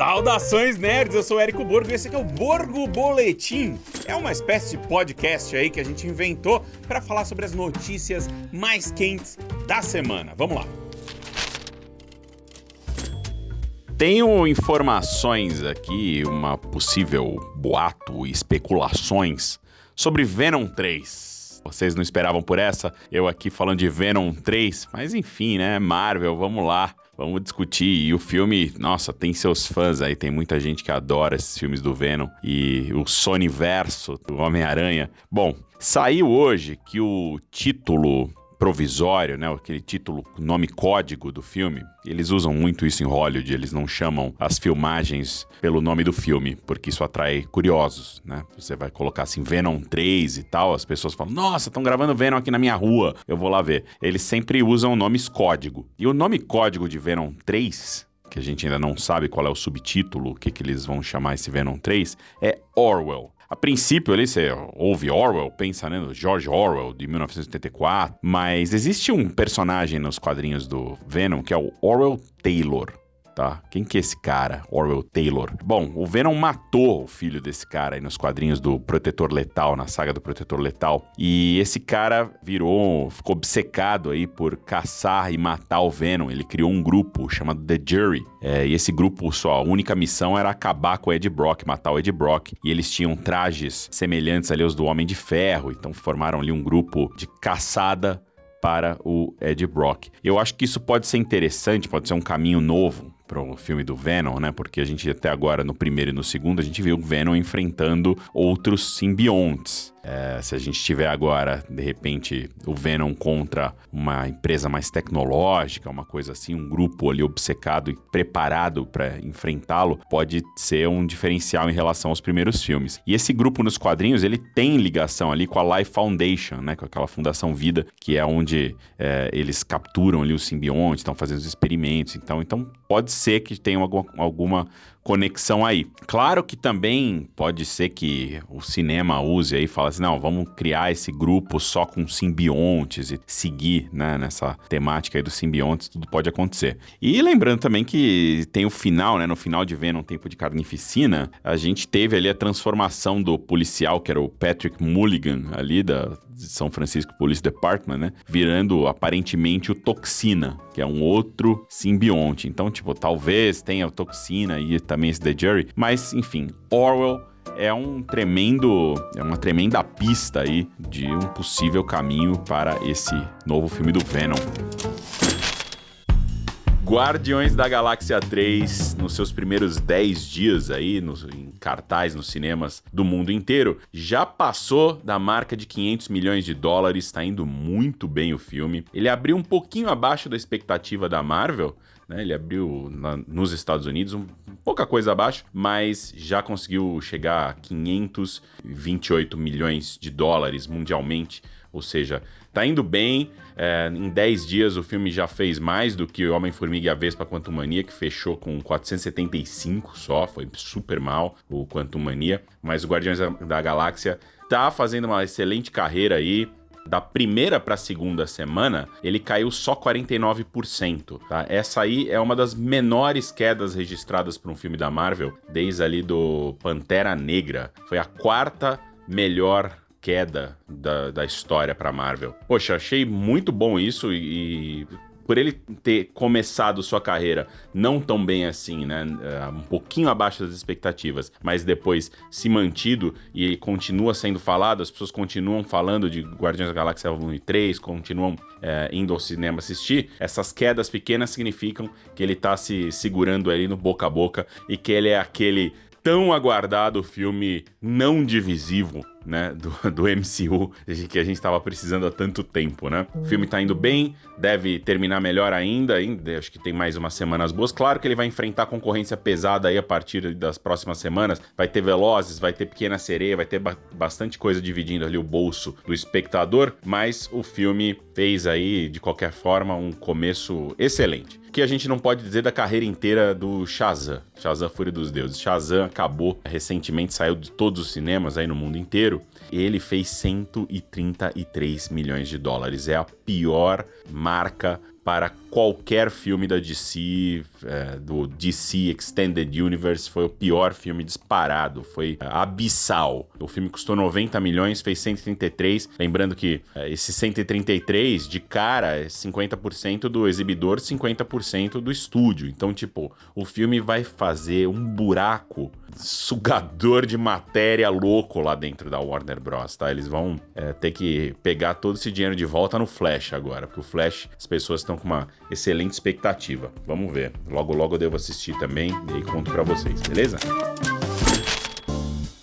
Saudações nerds, eu sou Érico Borgo e esse aqui é o Borgo Boletim. É uma espécie de podcast aí que a gente inventou para falar sobre as notícias mais quentes da semana. Vamos lá. Tenho informações aqui, uma possível boato e especulações sobre Venom 3. Vocês não esperavam por essa? Eu aqui falando de Venom 3, mas enfim, né? Marvel, vamos lá. Vamos discutir. E o filme, nossa, tem seus fãs aí. Tem muita gente que adora esses filmes do Venom. E o Sony Verso do Homem-Aranha. Bom, saiu hoje que o título provisório, né, aquele título, nome código do filme, eles usam muito isso em Hollywood, eles não chamam as filmagens pelo nome do filme, porque isso atrai curiosos, né? Você vai colocar assim Venom 3 e tal, as pessoas falam: "Nossa, estão gravando Venom aqui na minha rua, eu vou lá ver". Eles sempre usam nomes código. E o nome código de Venom 3 que a gente ainda não sabe qual é o subtítulo, o que, que eles vão chamar esse Venom 3, é Orwell. A princípio, ali você ouve Orwell, pensa né, no George Orwell, de 1984, mas existe um personagem nos quadrinhos do Venom que é o Orwell Taylor tá? Quem que é esse cara, Orwell Taylor? Bom, o Venom matou o filho desse cara aí nos quadrinhos do Protetor Letal, na saga do Protetor Letal. E esse cara virou, ficou obcecado aí por caçar e matar o Venom. Ele criou um grupo chamado The Jury. É, e esse grupo, sua única missão era acabar com o Ed Brock, matar o Ed Brock. E eles tinham trajes semelhantes ali aos do Homem de Ferro. Então formaram ali um grupo de caçada para o Ed Brock. Eu acho que isso pode ser interessante, pode ser um caminho novo pro filme do Venom, né? Porque a gente até agora, no primeiro e no segundo, a gente viu o Venom enfrentando outros simbiontes. É, se a gente tiver agora, de repente, o Venom contra uma empresa mais tecnológica, uma coisa assim, um grupo ali obcecado e preparado para enfrentá-lo, pode ser um diferencial em relação aos primeiros filmes. E esse grupo nos quadrinhos, ele tem ligação ali com a Life Foundation, né, com aquela Fundação Vida, que é onde é, eles capturam ali os simbiontes, estão fazendo os experimentos. Então, então pode ser que tenha alguma, alguma conexão aí. Claro que também pode ser que o cinema use aí e fale assim, não, vamos criar esse grupo só com simbiontes e seguir né, nessa temática aí dos simbiontes, tudo pode acontecer. E lembrando também que tem o final, né, no final de Venom, Tempo de Carnificina, a gente teve ali a transformação do policial, que era o Patrick Mulligan ali da São Francisco Police Department, né, virando aparentemente o Toxina, que é um outro simbionte. Então, tipo, talvez tenha Toxina e também esse The Jury, mas enfim, Orwell é um tremendo, é uma tremenda pista aí de um possível caminho para esse novo filme do Venom. Guardiões da Galáxia 3, nos seus primeiros 10 dias aí, nos, em cartaz nos cinemas do mundo inteiro, já passou da marca de 500 milhões de dólares, está indo muito bem o filme. Ele abriu um pouquinho abaixo da expectativa da Marvel, né? Ele abriu na, nos Estados Unidos um, pouca coisa abaixo, mas já conseguiu chegar a 528 milhões de dólares mundialmente. Ou seja, tá indo bem. É, em 10 dias o filme já fez mais do que Homem-Formiga e a Vespa Quantum Mania, que fechou com 475 só, foi super mal o Quantum Mania. Mas o Guardiões da, Galáxia tá fazendo uma excelente carreira aí da primeira para a segunda semana, ele caiu só 49%, tá? Essa aí é uma das menores quedas registradas para um filme da Marvel desde ali do Pantera Negra. Foi a quarta melhor queda da, da história para Marvel. Poxa, achei muito bom isso e, e por ele ter começado sua carreira não tão bem assim, né? É, um pouquinho abaixo das expectativas, mas depois se mantido e continua sendo falado, as pessoas continuam falando de Guardiões da Galáxia 1 e 3, continuam é, indo ao cinema assistir, essas quedas pequenas significam que ele tá se segurando ali no boca a boca e que ele é aquele tão aguardado filme não divisivo né, do, do MCU que a gente estava precisando há tanto tempo, né? O filme tá indo bem, deve terminar melhor ainda, ainda, acho que tem mais umas semanas boas. Claro que ele vai enfrentar concorrência pesada aí a partir das próximas semanas. Vai ter Velozes, vai ter Pequena Sereia, vai ter ba bastante coisa dividindo ali o bolso do espectador, mas o filme fez aí, de qualquer forma, um começo excelente que a gente não pode dizer da carreira inteira do Shazam. Shazam Fúria dos Deuses. Shazam acabou recentemente, saiu de todos os cinemas aí no mundo inteiro. Ele fez 133 milhões de dólares. É a pior marca para qualquer filme da DC, é, do DC Extended Universe, foi o pior filme disparado, foi é, abissal. O filme custou 90 milhões, fez 133. Lembrando que é, esse 133, de cara, é 50% do exibidor, 50% do estúdio. Então, tipo, o filme vai fazer um buraco sugador de matéria louco lá dentro da Warner Bros, tá? Eles vão é, ter que pegar todo esse dinheiro de volta no Flash agora, porque o Flash, as pessoas estão com uma excelente expectativa. Vamos ver. Logo, logo eu devo assistir também e aí conto pra vocês, beleza?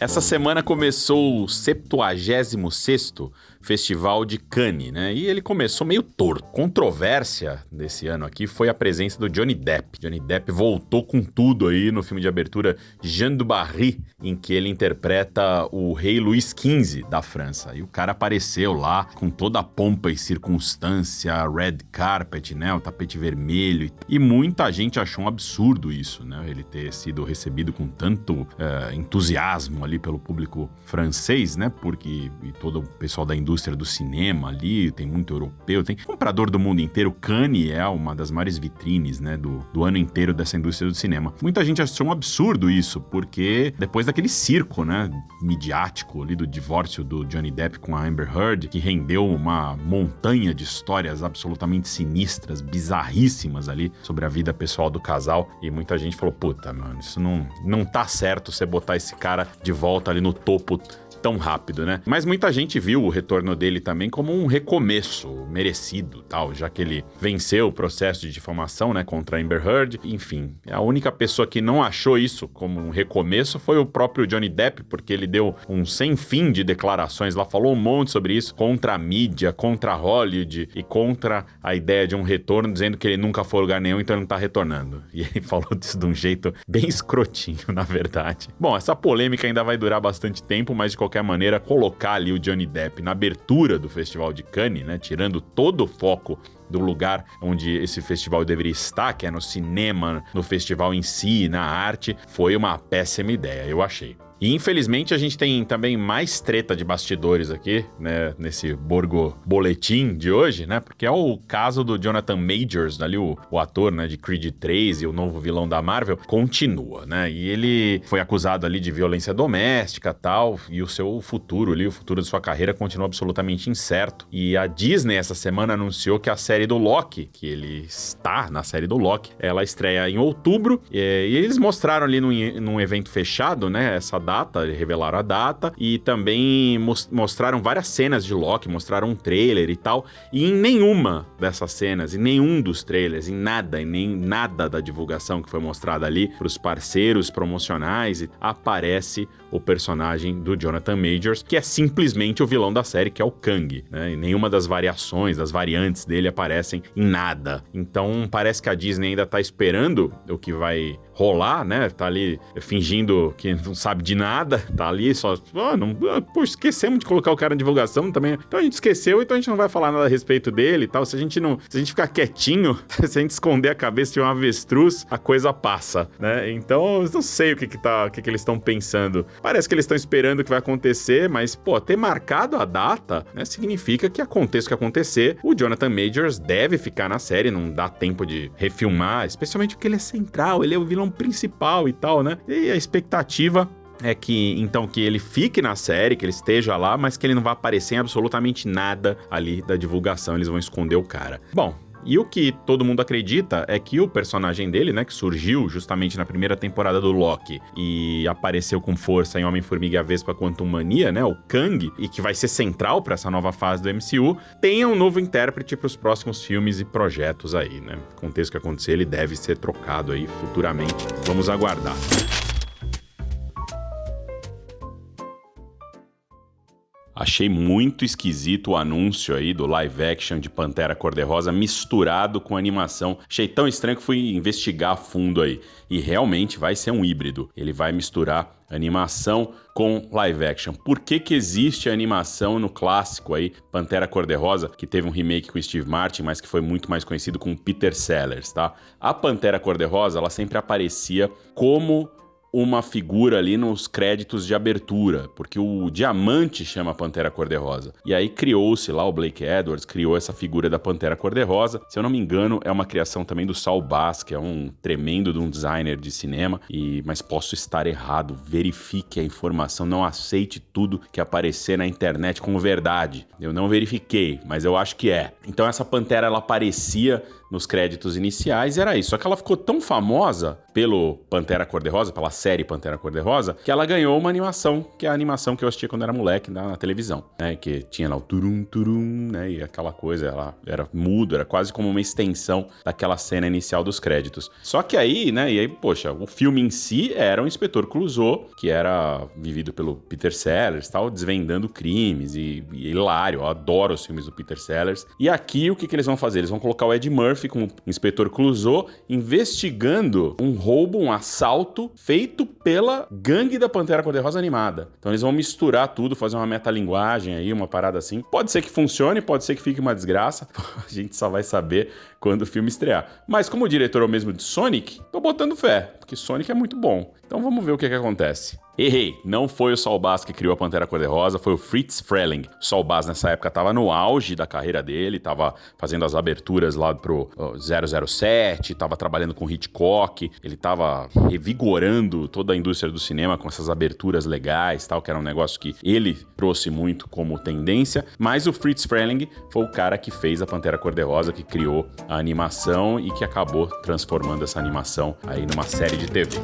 Essa semana começou o 76º Festival de Cannes, né? E ele começou meio torto. Controvérsia desse ano aqui foi a presença do Johnny Depp. Johnny Depp voltou com tudo aí no filme de abertura Jean du Barry, em que ele interpreta o rei Luís XV da França. E o cara apareceu lá com toda a pompa e circunstância, red carpet, né? O tapete vermelho. E muita gente achou um absurdo isso, né? Ele ter sido recebido com tanto uh, entusiasmo ali pelo público francês, né? Porque e todo o pessoal da indústria do cinema ali, tem muito europeu, tem comprador do mundo inteiro. Cannes é uma das maiores vitrines, né, do, do ano inteiro dessa indústria do cinema. Muita gente achou um absurdo isso, porque depois daquele circo, né, midiático ali do divórcio do Johnny Depp com a Amber Heard, que rendeu uma montanha de histórias absolutamente sinistras, bizarríssimas ali sobre a vida pessoal do casal, e muita gente falou: "Puta, mano, isso não não tá certo você botar esse cara de volta ali no topo tão rápido, né? Mas muita gente viu o retorno dele também como um recomeço merecido, tal, já que ele venceu o processo de difamação, né, contra Amber Heard. Enfim, a única pessoa que não achou isso como um recomeço foi o próprio Johnny Depp, porque ele deu um sem fim de declarações lá, falou um monte sobre isso contra a mídia, contra Hollywood e contra a ideia de um retorno, dizendo que ele nunca foi a lugar nenhum, então ele não tá retornando. E ele falou disso de um jeito bem escrotinho, na verdade. Bom, essa polêmica ainda vai durar bastante tempo, mas de qualquer qualquer maneira, colocar ali o Johnny Depp na abertura do Festival de Cannes, né? Tirando todo o foco do lugar onde esse festival deveria estar, que é no cinema, no festival em si, na arte, foi uma péssima ideia, eu achei. E infelizmente a gente tem também mais treta de bastidores aqui, né, nesse Borgo Boletim de hoje, né? Porque é o caso do Jonathan Majors, ali o, o ator, né, de Creed 3 e o novo vilão da Marvel, continua, né? E ele foi acusado ali de violência doméstica, tal, e o seu futuro ali, o futuro de sua carreira continua absolutamente incerto. E a Disney essa semana anunciou que a série do Loki, que ele está na série do Loki, ela estreia em outubro, e, e eles mostraram ali num, num evento fechado, né, essa data, revelaram a data e também mostraram várias cenas de Loki, mostraram um trailer e tal. E em nenhuma dessas cenas, em nenhum dos trailers, em nada, em nem nada da divulgação que foi mostrada ali para os parceiros promocionais, aparece o personagem do Jonathan Majors, que é simplesmente o vilão da série, que é o Kang. Né? E nenhuma das variações, das variantes dele aparecem em nada. Então parece que a Disney ainda tá esperando o que vai rolar, né? Tá ali fingindo que não sabe de nada, tá ali só. Oh, não, ah, pô, esquecemos de colocar o cara na divulgação também. Então a gente esqueceu, então a gente não vai falar nada a respeito dele e tal. Se a gente não. Se a gente ficar quietinho, se a gente esconder a cabeça de um avestruz, a coisa passa, né? Então eu não sei o que, que, tá, o que, que eles estão pensando. Parece que eles estão esperando o que vai acontecer, mas, pô, ter marcado a data, né, significa que aconteça o que acontecer, o Jonathan Majors deve ficar na série, não dá tempo de refilmar, especialmente porque ele é central, ele é o vilão principal e tal, né? E a expectativa é que então que ele fique na série, que ele esteja lá, mas que ele não vai aparecer em absolutamente nada ali da divulgação, eles vão esconder o cara. Bom, e o que todo mundo acredita é que o personagem dele, né, que surgiu justamente na primeira temporada do Loki e apareceu com força em Homem-Formiga e a Vespa Quantum Mania, né, o Kang, e que vai ser central para essa nova fase do MCU, tenha um novo intérprete para os próximos filmes e projetos aí, né? Contexto que acontecer, ele deve ser trocado aí futuramente. Vamos aguardar. Achei muito esquisito o anúncio aí do live action de Pantera Cor-de-Rosa misturado com animação. Achei tão estranho que fui investigar a fundo aí. E realmente vai ser um híbrido. Ele vai misturar animação com live action. Por que que existe a animação no clássico aí, Pantera Cor-de-Rosa, que teve um remake com Steve Martin, mas que foi muito mais conhecido com Peter Sellers, tá? A Pantera Cor-de-Rosa, ela sempre aparecia como uma figura ali nos créditos de abertura, porque o Diamante chama Pantera Cor-de-Rosa. E aí criou-se lá, o Blake Edwards criou essa figura da Pantera Cor-de-Rosa. Se eu não me engano, é uma criação também do Saul Bass, que é um tremendo de um designer de cinema, e mas posso estar errado. Verifique a informação, não aceite tudo que aparecer na internet como verdade. Eu não verifiquei, mas eu acho que é. Então essa Pantera ela aparecia nos créditos iniciais era isso. Só que ela ficou tão famosa pelo Pantera Cor-de-Rosa, pela série Pantera Cor-de-Rosa, que ela ganhou uma animação, que é a animação que eu assistia quando era moleque na, na televisão, né? Que tinha lá o turum turum, né? E aquela coisa, ela era mudo, era quase como uma extensão daquela cena inicial dos créditos. Só que aí, né? E aí, poxa, o filme em si era o Inspetor Clouseau, que era vivido pelo Peter Sellers, tal, desvendando crimes e, e hilário. Eu adoro os filmes do Peter Sellers. E aqui o que, que eles vão fazer? Eles vão colocar o Ed Murphy com o Inspetor Clouseau investigando um roubo, um assalto feito pela gangue da Pantera Cor-de-Rosa animada. Então eles vão misturar tudo, fazer uma metalinguagem aí, uma parada assim. Pode ser que funcione, pode ser que fique uma desgraça. A gente só vai saber quando o filme estrear. Mas como o diretor é o mesmo de Sonic, tô botando fé, porque Sonic é muito bom. Então vamos ver o que, que acontece. Errei, não foi o Saul Bass que criou a Pantera Cor-de-Rosa, foi o Fritz Freleng. O Saul Bass nessa época estava no auge da carreira dele, estava fazendo as aberturas lá pro 007, estava trabalhando com Hitchcock, ele estava revigorando toda a indústria do cinema com essas aberturas legais, tal, que era um negócio que ele trouxe muito como tendência, mas o Fritz Freleng foi o cara que fez a Pantera Cor-de-Rosa, que criou a animação e que acabou transformando essa animação aí numa série de TV.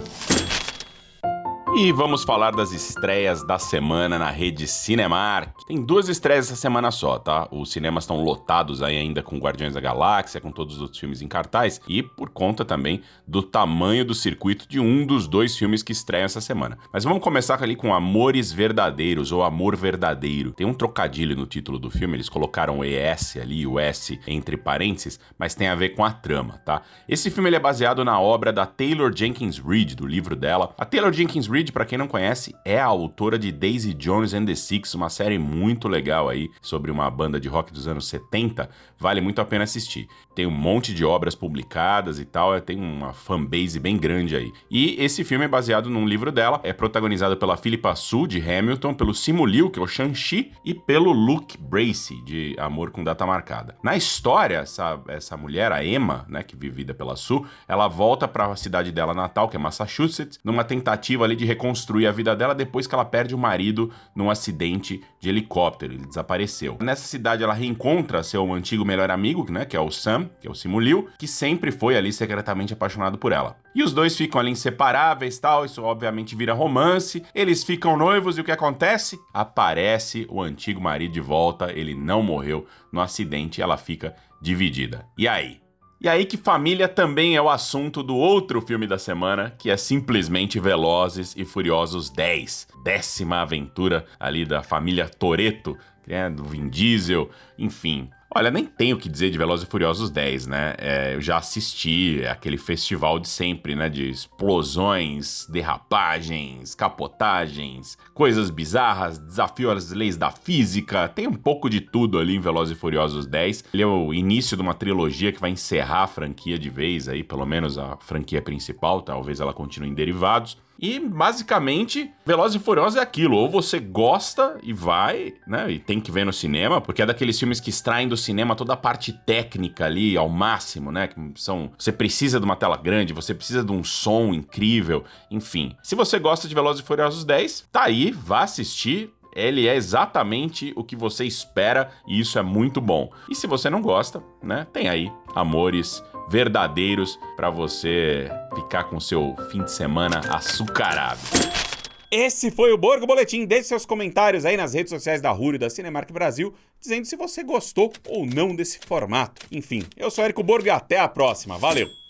E vamos falar das estreias da semana na rede Cinemark. Tem duas estreias essa semana só, tá? Os cinemas estão lotados aí ainda com Guardiões da Galáxia, com todos os outros filmes em cartaz e por conta também do tamanho do circuito de um dos dois filmes que estreiam essa semana. Mas vamos começar ali com Amores Verdadeiros ou Amor Verdadeiro. Tem um trocadilho no título do filme, eles colocaram o ES ali, o S entre parênteses, mas tem a ver com a trama, tá? Esse filme é baseado na obra da Taylor Jenkins Reid, do livro dela. A Taylor Jenkins Reid Reed, para quem não conhece, é a autora de Daisy Jones and the Six, uma série muito legal aí sobre uma banda de rock dos anos 70. Vale muito a pena assistir. Tem um monte de obras publicadas e tal, é, tem uma fanbase bem grande aí. E esse filme é baseado num livro dela, é protagonizado pela Philippa Sue, de Hamilton, pelo Simu Liu, que é o Shang-Chi, e pelo Luke Bracey, de Amor com Data Marcada. Na história, essa, essa mulher, a Emma, né, que vivida pela Sue, ela volta para a cidade dela natal, que é Massachusetts, numa tentativa ali de reconstruir a vida dela depois que ela perde o marido num acidente de helicóptero. Ele desapareceu. Nessa cidade, ela reencontra seu antigo melhor amigo, né, que é o Sam, que é o Simu Liu, que sempre foi ali secretamente apaixonado por ela. E os dois ficam ali inseparáveis, tal, isso obviamente vira romance. Eles ficam noivos e o que acontece? Aparece o antigo marido de volta, ele não morreu no acidente, ela fica dividida. E aí? E aí que família também é o assunto do outro filme da semana, que é simplesmente Velozes e Furiosos 10. Décima aventura ali da família Toreto, né, do Vin Diesel, enfim. Olha, nem tenho o que dizer de Velozes e Furiosos 10, né? É, eu já assisti aquele festival de sempre, né? De explosões, derrapagens, capotagens, coisas bizarras, desafio às leis da física. Tem um pouco de tudo ali em Velozes e Furiosos 10. Ele é o início de uma trilogia que vai encerrar a franquia de vez aí, pelo menos a franquia principal, talvez ela continue em derivados. E basicamente, Velozes e Furiosos é aquilo, ou você gosta e vai, né, e tem que ver no cinema, porque é daqueles filmes que extraem do cinema toda a parte técnica ali ao máximo, né, que são, você precisa de uma tela grande, você precisa de um som incrível, enfim. Se você gosta de Velozes e Furiosos 10, tá aí, vá assistir, ele é exatamente o que você espera e isso é muito bom. E se você não gosta, né, tem aí Amores verdadeiros para você ficar com seu fim de semana açucarado. Esse foi o Borgo Boletim. Deixe seus comentários aí nas redes sociais da Rúrio da Cinemark Brasil, dizendo se você gostou ou não desse formato. Enfim, eu sou Érico Borgo e até a próxima. Valeu!